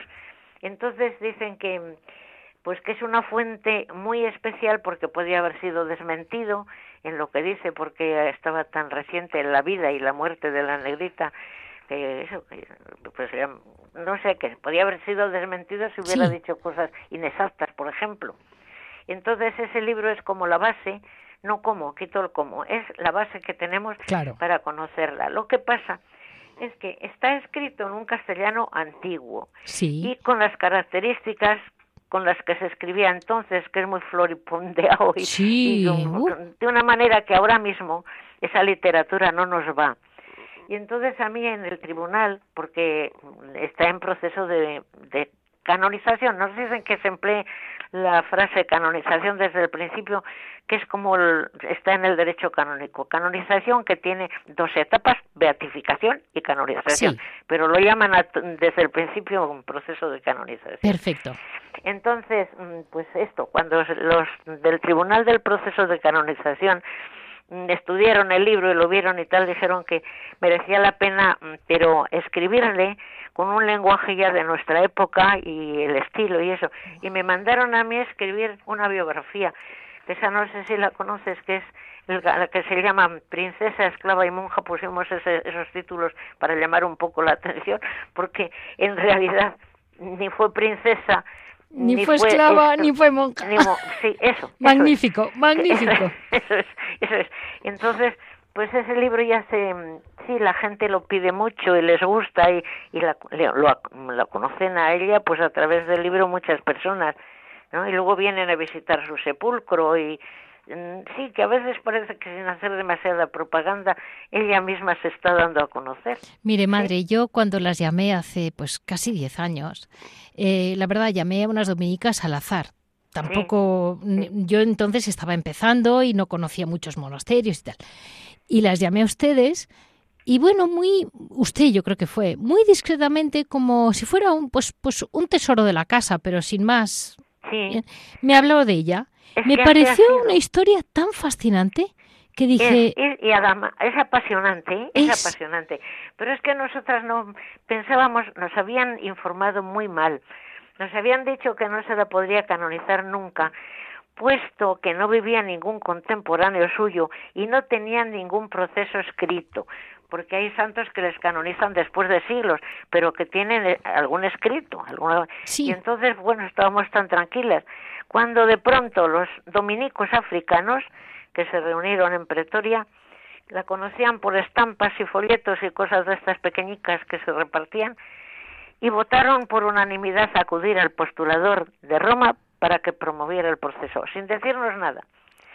Entonces dicen que pues que es una fuente muy especial porque podía haber sido desmentido en lo que dice porque estaba tan reciente en la vida y la muerte de la negrita que eso pues no sé que podía haber sido desmentido si hubiera dicho cosas inexactas por ejemplo. Entonces ese libro es como la base no como quito el como es la base que tenemos para conocerla. Lo que pasa es que está escrito en un castellano antiguo y con las características con las que se escribía entonces, que es muy floripondeado y, de una manera que ahora mismo esa literatura no nos va. Y entonces a mí en el tribunal, porque está en proceso de, de canonización, nos dicen que se emplee la frase canonización desde el principio, que es como está en el derecho canónico. Canonización que tiene dos etapas, beatificación y canonización, pero lo llaman desde el principio un proceso de canonización. Perfecto. Entonces, mm, pues esto, cuando los del Tribunal del Proceso de Canonización mm, estudiaron el libro y lo vieron y tal, dijeron que merecía la pena, mm, pero escribirle con un lenguaje ya de nuestra época y el estilo y eso. Y me mandaron a mí escribir una biografía, que esa no sé si la conoces, que es la que se llama Princesa, Esclava y Monja, pusimos esos títulos para llamar un poco la [LAUGHS] atención, porque en realidad ni fue princesa, ni, fue esclava, ni fue monja. sí, eso. magnífico, [LAUGHS] magnífico. Eso es, eso es. Entonces, pues ese libro ya se, sí, la gente lo pide mucho y les gusta y, y la, lo, conocen a ella, pues a través del libro muchas personas, ¿no? Y luego vienen a visitar su sepulcro y, sí, que a veces parece que sin hacer demasiada propaganda, ella misma se está dando a conocer. Mire, madre, yo cuando las llamé hace pues casi diez años, eh, la verdad llamé a unas dominicas al azar, tampoco, yo entonces estaba empezando y no conocía muchos monasterios y tal. Y las llamé a ustedes y bueno, muy, usted yo creo que fue, muy discretamente como si fuera un, pues, pues un tesoro de la casa, pero sin más. Sí. Me habló de ella. Me pareció una historia tan fascinante que dije... y además, es apasionante, ¿eh? es, apasionante. Pero es que nosotras no pensábamos, nos habían informado muy mal. Nos habían dicho que no se la podría canonizar nunca, puesto que no vivía ningún contemporáneo suyo y no tenía ningún proceso escrito porque hay santos que les canonizan después de siglos, pero que tienen eh, algún escrito. Alguna... Y entonces, bueno, estábamos tan tranquilas. Cuando de pronto los dominicos africanos, que se reunieron en Pretoria, la conocían por estampas y folletos y cosas de estas pequeñicas que se repartían, y votaron por unanimidad acudir al postulador de Roma para que promoviera el proceso, sin decirnos nada.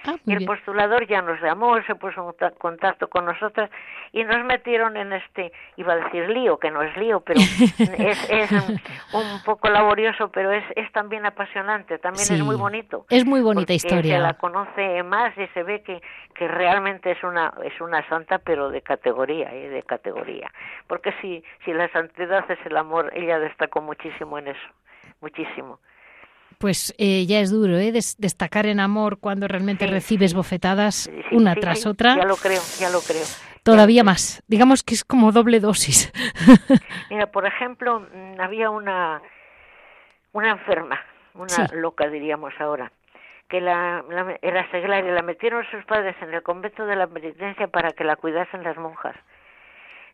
Ah, y el postulador ya nos llamó, se puso en contacto con nosotras y nos metieron en este, iba a decir lío, que no es lío, pero [LAUGHS] es, un, poco laborioso, pero es, es también apasionante, también es muy bonito. Es muy bonita historia. Se la conoce más y se ve que, que realmente es una, es una santa, pero de categoría, ¿eh? de categoría. Porque si, si la santidad es el amor, ella destacó muchísimo en eso, muchísimo pues eh, ya es duro, ¿eh? destacar en amor cuando realmente recibes bofetadas una tras otra. Ya lo creo, ya lo creo. Todavía más. Digamos que es como doble dosis. [LAUGHS] Mira, por ejemplo, mm, había una, una enferma, una loca diríamos ahora, que la, era seglar y la metieron sus padres en el convento de la penitencia para que la cuidasen las monjas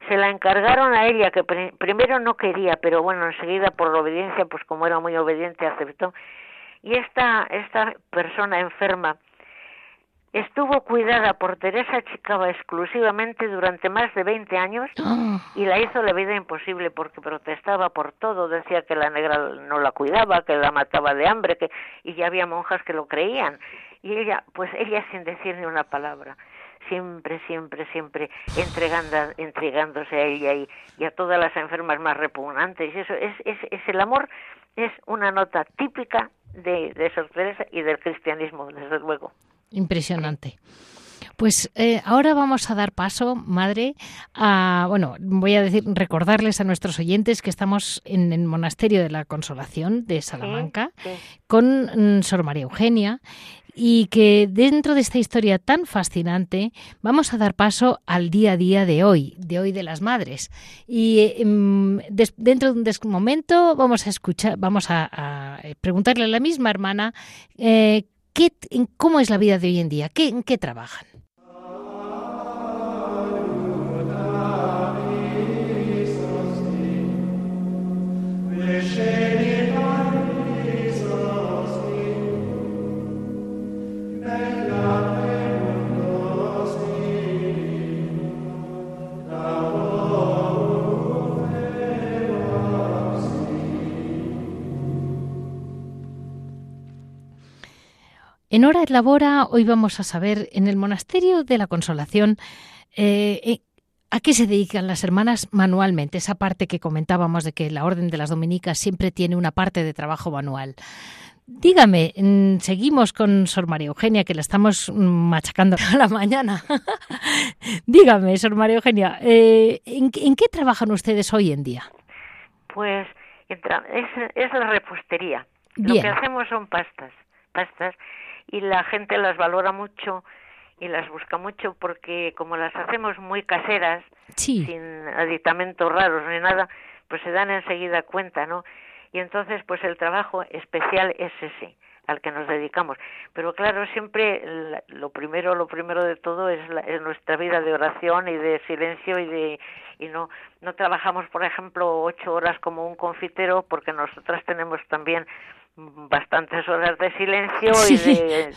se la encargaron a ella, que primero no quería, pero bueno, enseguida por la obediencia, pues como era muy obediente, aceptó. Y esta, esta persona enferma estuvo cuidada por Teresa Chicaba exclusivamente durante más de 20 años y la hizo la vida imposible porque protestaba por todo, decía que la negra no la cuidaba, que la mataba de hambre, que y ya había monjas que lo creían. Y ella, pues ella sin decir ni una palabra siempre, siempre, siempre entregando, entregándose a ella y, a todas las enfermas más repugnantes. Eso es, es, es, el amor, es una nota típica de, de Sor Teresa y del cristianismo, desde luego. Impresionante. Pues eh, ahora vamos a dar paso, madre, a, bueno, voy a decir, recordarles a nuestros oyentes que estamos en el Monasterio de la Consolación de Salamanca con mm, Sor María Eugenia y que dentro de esta historia tan fascinante vamos a dar paso al día a día de hoy, de hoy de las madres. Y em, dentro de un momento vamos a escuchar, vamos a, preguntarle a la misma hermana eh, ¿qué, cómo es la vida de hoy en día, ¿Qué, en qué trabajan. En Hora et Labora hoy vamos a saber en el Monasterio de la Consolación eh, eh, a qué se dedican las hermanas manualmente, esa parte que comentábamos de que la Orden de las Dominicas siempre tiene una parte de trabajo manual. Dígame, mm, seguimos con Sor María Eugenia, que la estamos machacando a la mañana. [LAUGHS] Dígame, Sor María Eugenia, eh, ¿en, qué trabajan ustedes hoy en día? Pues es, es la repostería. Lo que hacemos son pastas, pastas y la gente las valora mucho y las busca mucho porque como las hacemos muy caseras, sin aditamentos raros ni nada, pues se dan enseguida cuenta, ¿no? Y entonces, pues el trabajo especial es ese al que nos dedicamos. Pero claro, siempre lo primero, lo primero de todo es, es, nuestra vida de oración y de silencio y de y no no trabajamos, por ejemplo, ocho horas como un confitero porque nosotras tenemos también bastantes horas de silencio y de,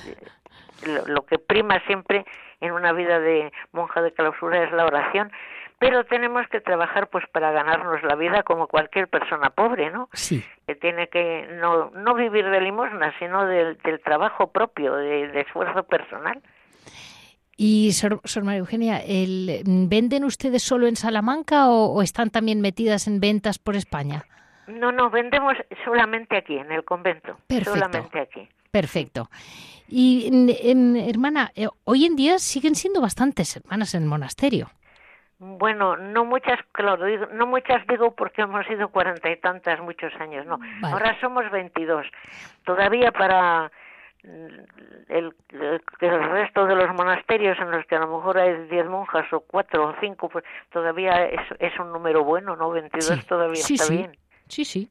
lo, que prima siempre en una vida de monja de clausura es la oración pero tenemos que trabajar pues para ganarnos la vida como cualquier persona pobre, ¿no? Sí. Que tiene que no, no vivir de limosna, sino del, del trabajo propio, del esfuerzo personal. Y, Sor, María Eugenia, el, ¿venden ustedes solo en Salamanca o, o, están también metidas en ventas por España? No, no, vendemos solamente aquí, en el convento. Perfecto. Solamente aquí. Perfecto. Y, hermana, eh, hoy en día siguen siendo bastantes hermanas en el monasterio. Bueno, no muchas, claro, no muchas digo porque hemos sido cuarenta y tantas muchos años, no. Ahora somos veintidós. Todavía para el, el, resto de los monasterios en los que a lo mejor hay diez monjas o cuatro o cinco, pues todavía es, es un número bueno, ¿no? Veintidós todavía está sí. bien. Sí, sí.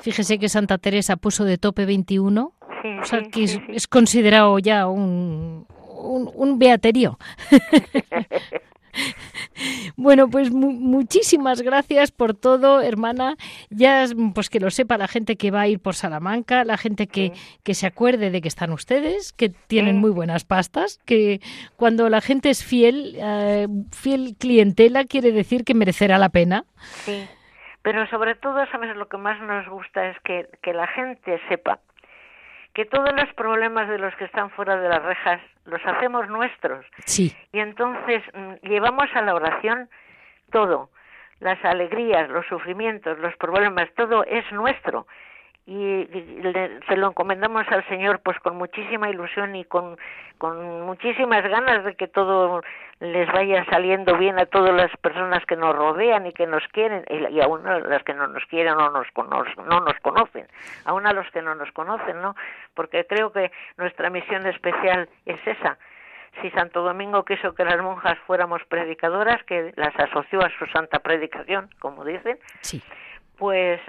Fíjese que Santa Teresa puso de tope 21, o sea que es, considerado ya un, un, un beaterio. [LAUGHS] Bueno, pues muchísimas gracias por todo, hermana. Ya, pues que lo sepa la gente que va a ir por Salamanca, la gente que, que se acuerde de que están ustedes, que tienen muy buenas pastas, que cuando la gente es fiel, eh, fiel clientela, quiere decir que merecerá la pena. Sí, pero sobre todo, ¿sabes? Lo que más nos gusta es que, que la gente sepa que todos los problemas de los que están fuera de las rejas los hacemos nuestros. Sí. Y entonces mm, llevamos a la oración todo, las alegrías, los sufrimientos, los problemas, todo es nuestro y, se lo encomendamos al Señor pues con muchísima ilusión y con, con muchísimas ganas de que todo les vaya saliendo bien a todas las personas que nos rodean y que nos quieren y, aún a las que no nos quieren o nos, no nos conocen, aún a los que no nos conocen, ¿no? Porque creo que nuestra misión especial es esa. Si Santo Domingo quiso que las monjas fuéramos predicadoras, que las asoció a su santa predicación, como dicen, sí. pues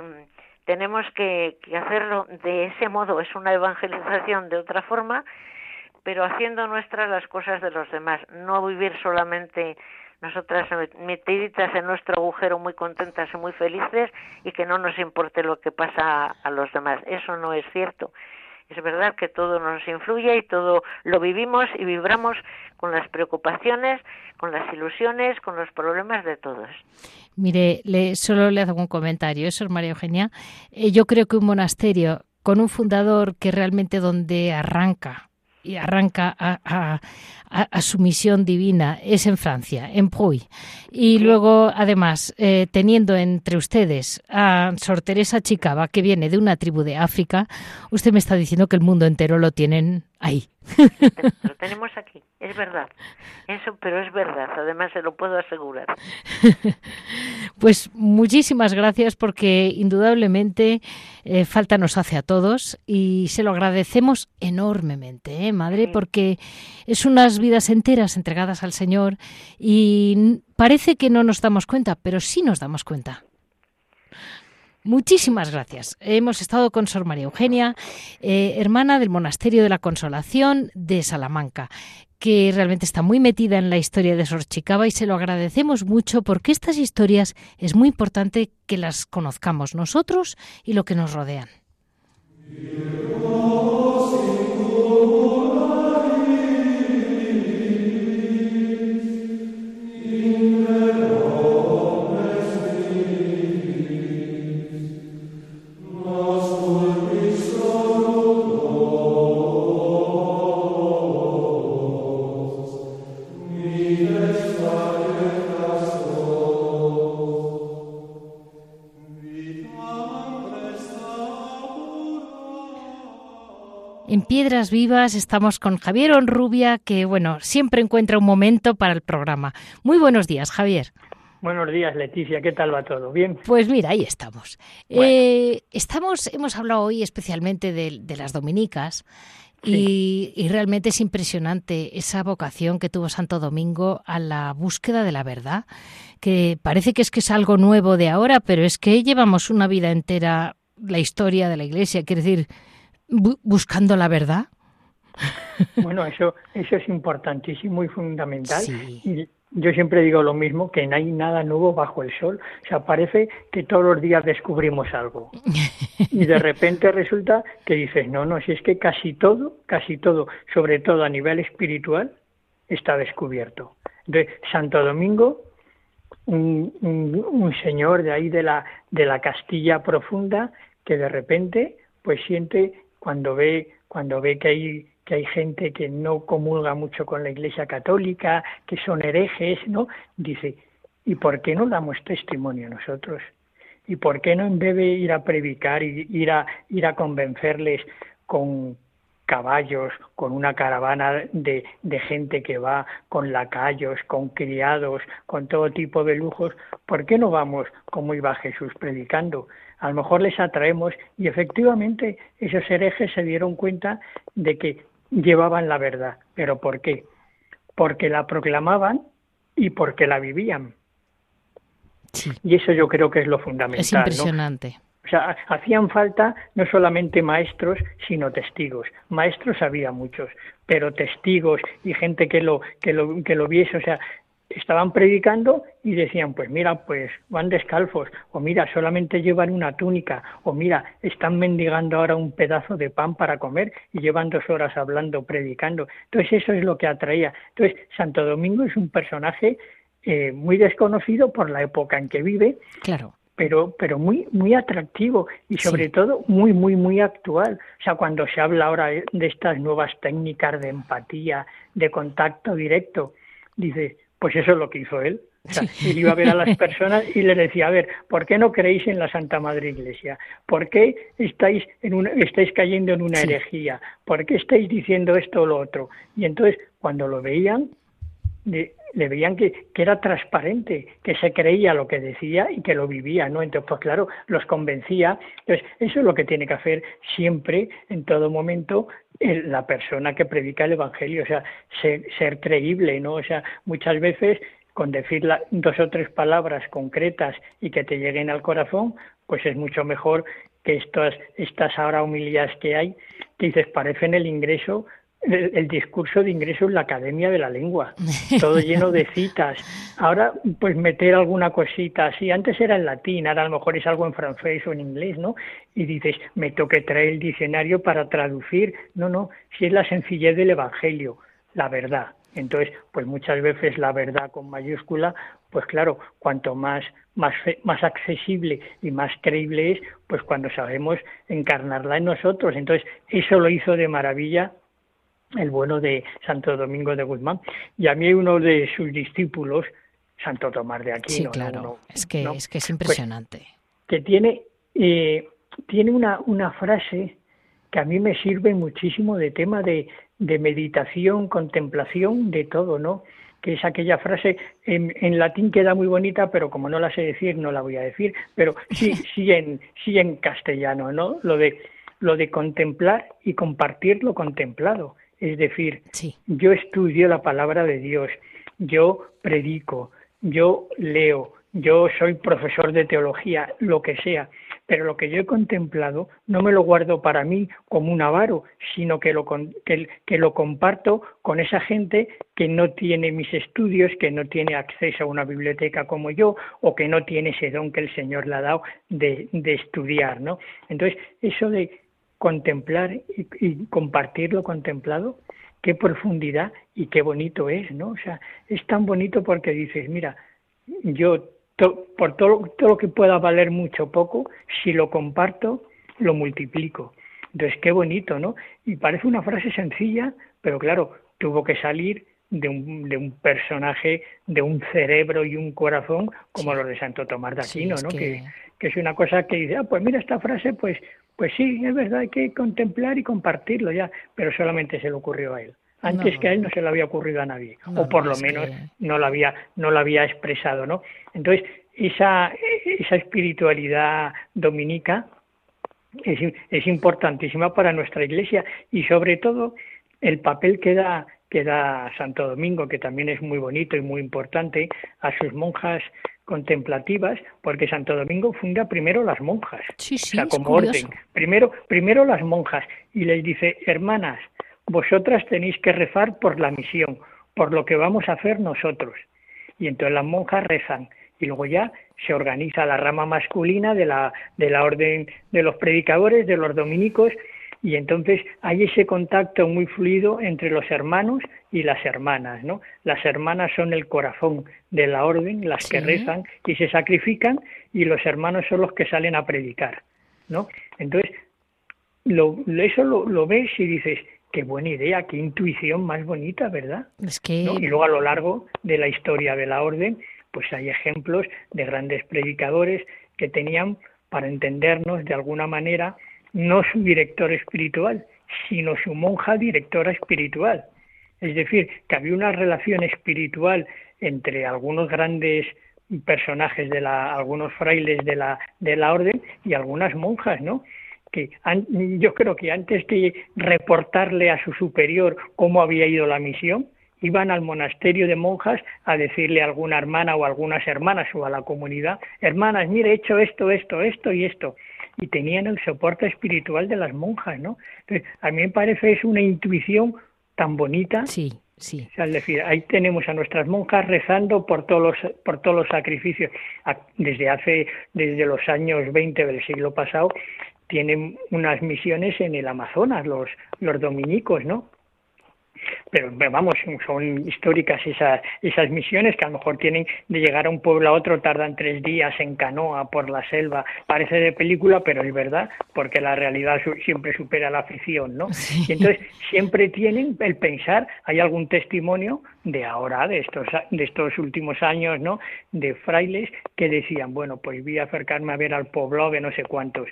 tenemos que, hacerlo de ese modo, es una evangelización de otra forma, pero haciendo nuestras las cosas de los demás, no vivir solamente nosotras metiditas en nuestro agujero muy contentas y muy felices y que no nos importe lo que pasa a los demás. Eso no es cierto. Es verdad que todo nos influye y todo lo vivimos y vibramos con las preocupaciones, con las ilusiones, con los problemas de todos. Mire, le, solo le hago un comentario. Eso es María Eugenia. Eh, yo creo que un monasterio con un fundador que realmente donde arranca y arranca a, su misión divina es en Francia, en Puy. Y luego, además, eh, teniendo entre ustedes a Sor Teresa Chicaba, que viene de una tribu de África, usted me está diciendo que el mundo entero lo tienen ahí. [LAUGHS] Lo tenemos aquí, es verdad. Eso, pero es verdad, además se lo puedo asegurar. [LAUGHS] Pues muchísimas gracias porque indudablemente eh, falta nos hace a todos y se lo agradecemos enormemente, ¿eh, madre, porque es unas vidas enteras entregadas al Señor y parece que no nos damos cuenta, pero sí nos damos cuenta. Muchísimas gracias. Hemos estado con Sor María Eugenia, eh, hermana del Monasterio de la Consolación de Salamanca, que realmente está muy metida en la historia de Sor Chicaba y se lo agradecemos mucho porque estas historias es muy importante que las conozcamos nosotros y lo que nos rodean. Piedras Vivas estamos con Javier Onrubia, que bueno, siempre encuentra un momento para el programa. Muy buenos días, Javier. Buenos días, Leticia. ¿Qué tal va todo? ¿Bien? Pues mira, ahí estamos. Eh, estamos, hemos hablado hoy especialmente de, las dominicas y, y, realmente es impresionante esa vocación que tuvo Santo Domingo a la búsqueda de la verdad, que parece que es que es algo nuevo de ahora, pero es que llevamos una vida entera la historia de la Iglesia, quiere decir, buscando la verdad. [LAUGHS] Bueno, eso, eso es importantísimo y fundamental. Y yo siempre digo lo mismo, que no hay nada nuevo bajo el sol. O sea, parece que todos los días descubrimos algo. [LAUGHS] Y de repente resulta que dices, no, no, si es que casi todo, casi todo, sobre todo a nivel espiritual, está descubierto. De Santo Domingo, un, un, un señor de ahí de la, de la Castilla profunda, que de repente pues siente cuando ve, cuando ve que hay que hay gente que no comulga mucho con la Iglesia Católica, que son herejes, ¿no? Dice, ¿y por qué no damos testimonio nosotros? ¿Y por qué no en vez de ir a predicar y ir a ir a convencerles con caballos, con una caravana de, de, gente que va con lacayos, con criados, con todo tipo de lujos, ¿por qué no vamos como iba Jesús predicando? A lo mejor les atraemos y efectivamente esos herejes se dieron cuenta de que llevaban la verdad. ¿Pero por qué? Porque la proclamaban y porque la vivían. Y eso yo creo que es lo fundamental. Es impresionante. O sea, hacían falta no solamente maestros, sino testigos. Maestros había muchos, pero testigos y gente que lo, que lo, que lo viese, o sea, estaban predicando y decían, pues mira, pues van descalzos, o mira, solamente llevan una túnica, o mira, están mendigando ahora un pedazo de pan para comer y llevan dos horas hablando, predicando. Entonces eso es lo que atraía. Entonces Santo Domingo es un personaje eh, muy desconocido por la época en que vive. Claro pero pero muy muy atractivo y sobre todo muy muy muy actual o sea cuando se habla ahora de estas nuevas técnicas de empatía de contacto directo dice pues eso es lo que hizo él o sea, él iba a ver a las [LAUGHS] personas y le decía, a ver, ¿por qué no creéis en la Santa Madre Iglesia? ¿Por qué estáis, en una, estáis cayendo en una herejía? ¿Por qué estáis diciendo esto o lo otro? Y entonces, cuando lo veían, le veían que, que, era transparente, que se creía lo que decía y que lo vivía, ¿no? Entonces, pues claro, los convencía. Entonces, eso es lo que tiene que hacer siempre, en todo momento, la persona que predica el Evangelio, o sea, ser, ser creíble, ¿no? O sea, muchas veces con decir dos o tres palabras concretas y que te lleguen al corazón, pues es mucho mejor que estas, estas ahora humillas que hay, que dices, parecen el ingreso el, discurso de ingreso en la Academia de la Lengua, [LAUGHS] todo lleno de citas. Ahora, pues meter alguna cosita así. Antes era en latín, ahora a lo mejor es algo en francés o en inglés, ¿no? Y dices, me toque traer el diccionario para traducir. No, no, si es la sencillez del Evangelio, la verdad. Entonces, pues muchas veces la verdad con mayúscula, pues claro, cuanto más, más, más accesible y más creíble es, pues cuando sabemos encarnarla en nosotros. Entonces, eso lo hizo de maravilla el bueno de Santo Domingo de Guzmán. Y a mí uno de sus discípulos, Santo Tomás de Aquino. Sí, claro, es, que, es que es pues, impresionante. que tiene, eh, tiene una, una frase que a mí me sirve muchísimo de tema de, de meditación, contemplación, de todo, ¿no? que es aquella frase en, en, latín queda muy bonita, pero como no la sé decir, no la voy a decir, pero sí, [LAUGHS] sí en, sí en castellano, ¿no? Lo de, lo de contemplar y compartir lo contemplado. Es decir, yo estudio la palabra de Dios, yo predico, yo leo, yo soy profesor de teología, lo que sea, pero lo que yo he contemplado no me lo guardo para mí como un avaro, sino que lo, que, que lo comparto con esa gente que no tiene mis estudios, que no tiene acceso a una biblioteca como yo, o que no tiene ese don que el Señor le ha dado de, de estudiar, ¿no? Entonces, eso de contemplar y, compartir lo contemplado, qué profundidad y qué bonito es, ¿no? O sea, es tan bonito porque dices, mira, yo por todo, todo lo que pueda valer mucho o poco, si lo comparto, lo multiplico. Entonces, qué bonito, ¿no? Y parece una frase sencilla, pero claro, tuvo que salir de un, de un personaje, de un cerebro y un corazón como los de Santo Tomás de Aquino, ¿no? Que... que... es una cosa que dice, ah, pues mira esta frase, pues pues sí, es verdad, hay que contemplar y compartirlo ya, pero solamente se le ocurrió a él. Antes que a él no se le había ocurrido a nadie, o por lo menos no lo había no lo había expresado, ¿no? Entonces esa esa espiritualidad dominica es, es importantísima para nuestra Iglesia y sobre todo el papel que da que da Santo Domingo, que también es muy bonito y muy importante, a sus monjas contemplativas, porque Santo Domingo funda primero las monjas, sí, o sea, como orden. Primero, primero las monjas y les dice, hermanas, vosotras tenéis que rezar por la misión, por lo que vamos a hacer nosotros. Y entonces las monjas rezan y luego ya se organiza la rama masculina de la, de la orden de los predicadores, de los dominicos, y entonces hay ese contacto muy fluido entre los hermanos y las hermanas, ¿no? Las hermanas son el corazón de la orden, las que rezan y se sacrifican, y los hermanos son los que salen a predicar, ¿no? Entonces, lo, eso lo, ves y dices, qué buena idea, qué intuición más bonita, ¿verdad? Es que... Y luego a lo largo de la historia de la orden, pues hay ejemplos de grandes predicadores que tenían, para entendernos de alguna manera, no su director espiritual, sino su monja directora espiritual. Es decir, que había una relación espiritual entre algunos grandes personajes de la, algunos frailes de la, de la orden y algunas monjas, ¿no? que yo creo que antes de reportarle a su superior cómo había ido la misión, iban al monasterio de monjas a decirle a alguna hermana o algunas hermanas o a la comunidad, hermanas, mire, he hecho esto, esto, esto y esto. Y tenían el soporte espiritual de las monjas, ¿no? Entonces, a mí me parece es una intuición tan bonita. Sí, sí. es decir, ahí tenemos a nuestras monjas rezando por todos los, por todos los sacrificios. Desde hace, desde los años 20 del siglo pasado, tienen unas misiones en el Amazonas, los, los dominicos, ¿no? Pero vamos, son históricas esas, esas misiones que a lo mejor tienen de llegar a un pueblo a otro, tardan tres días en canoa por la selva, parece de película, pero es verdad, porque la realidad siempre supera la ficción, ¿no? Y entonces siempre tienen el pensar, hay algún testimonio de ahora, de estos, de estos últimos años, ¿no? De frailes que decían, bueno, pues voy a acercarme a ver al pueblo de no sé cuántos,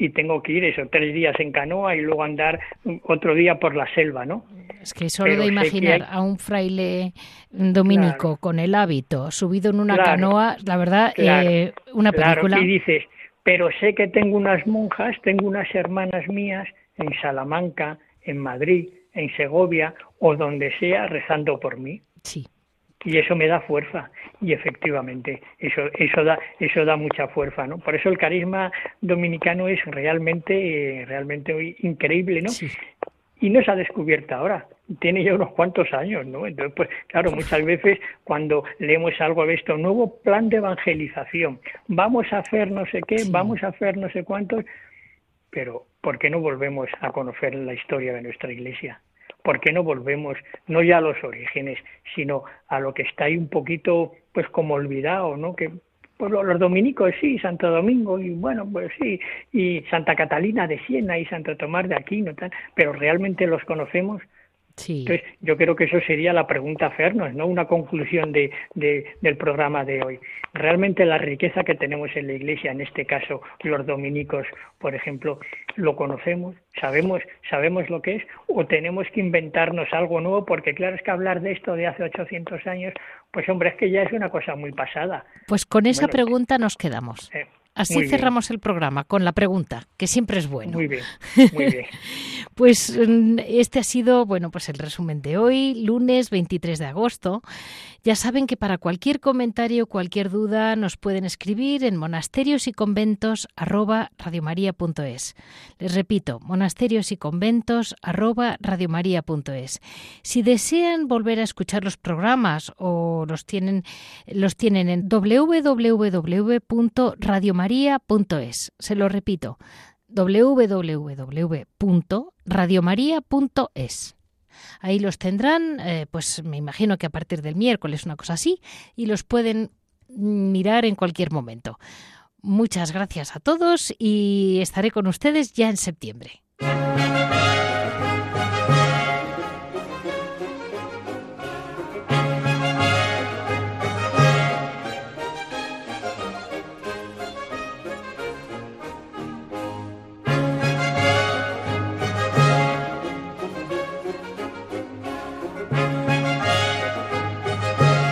y tengo que ir eso, tres días en canoa y luego andar otro día por la selva, ¿no? Es que solo de imaginar a un fraile dominico con el hábito subido en una canoa, la verdad, eh, una película. y dices, pero sé que tengo unas monjas, tengo unas hermanas mías en Salamanca, en Madrid, en Segovia o donde sea rezando por mí. Sí y eso me da fuerza y efectivamente eso eso da eso da mucha fuerza no por eso el carisma dominicano es realmente realmente increíble no y no se ha descubierto ahora tiene ya unos cuantos años no entonces pues claro muchas veces cuando leemos algo de esto nuevo plan de evangelización vamos a hacer no sé qué vamos a hacer no sé cuántos pero ¿por qué no volvemos a conocer la historia de nuestra iglesia ¿por qué no volvemos no ya a los orígenes, sino a lo que está ahí un poquito pues como olvidado, ¿no? Que pues los dominicos sí, Santo Domingo y bueno, pues sí, y Santa Catalina de Siena y Santo Tomás de Aquino, tal, pero realmente los conocemos entonces, yo creo que eso sería la pregunta a hacernos, ¿no? Una conclusión de, del programa de hoy. Realmente la riqueza que tenemos en la Iglesia, en este caso los dominicos, por ejemplo, ¿lo conocemos? ¿Sabemos, sabemos lo que es? ¿O tenemos que inventarnos algo nuevo? Porque claro, es que hablar de esto de hace 800 años, pues hombre, es que ya es una cosa muy pasada. Pues con esa pregunta nos quedamos. Eh, Así cerramos el programa con la pregunta, que siempre es bueno. Muy bien, [LAUGHS] muy bien. pues mm, este ha sido, bueno, pues el resumen de hoy, lunes 23 de agosto. Ya saben que para cualquier comentario, cualquier duda, nos pueden escribir en monasterios y conventos Les repito, monasterios y conventos Si desean volver a escuchar los programas o los tienen, los tienen en www.radiomaria.es. Se lo repito, www.radiomaria.es. Ahí los tendrán, eh, pues me imagino que a partir del miércoles, una cosa así, y los pueden mirar en cualquier momento. Muchas gracias a todos y estaré con ustedes ya en septiembre.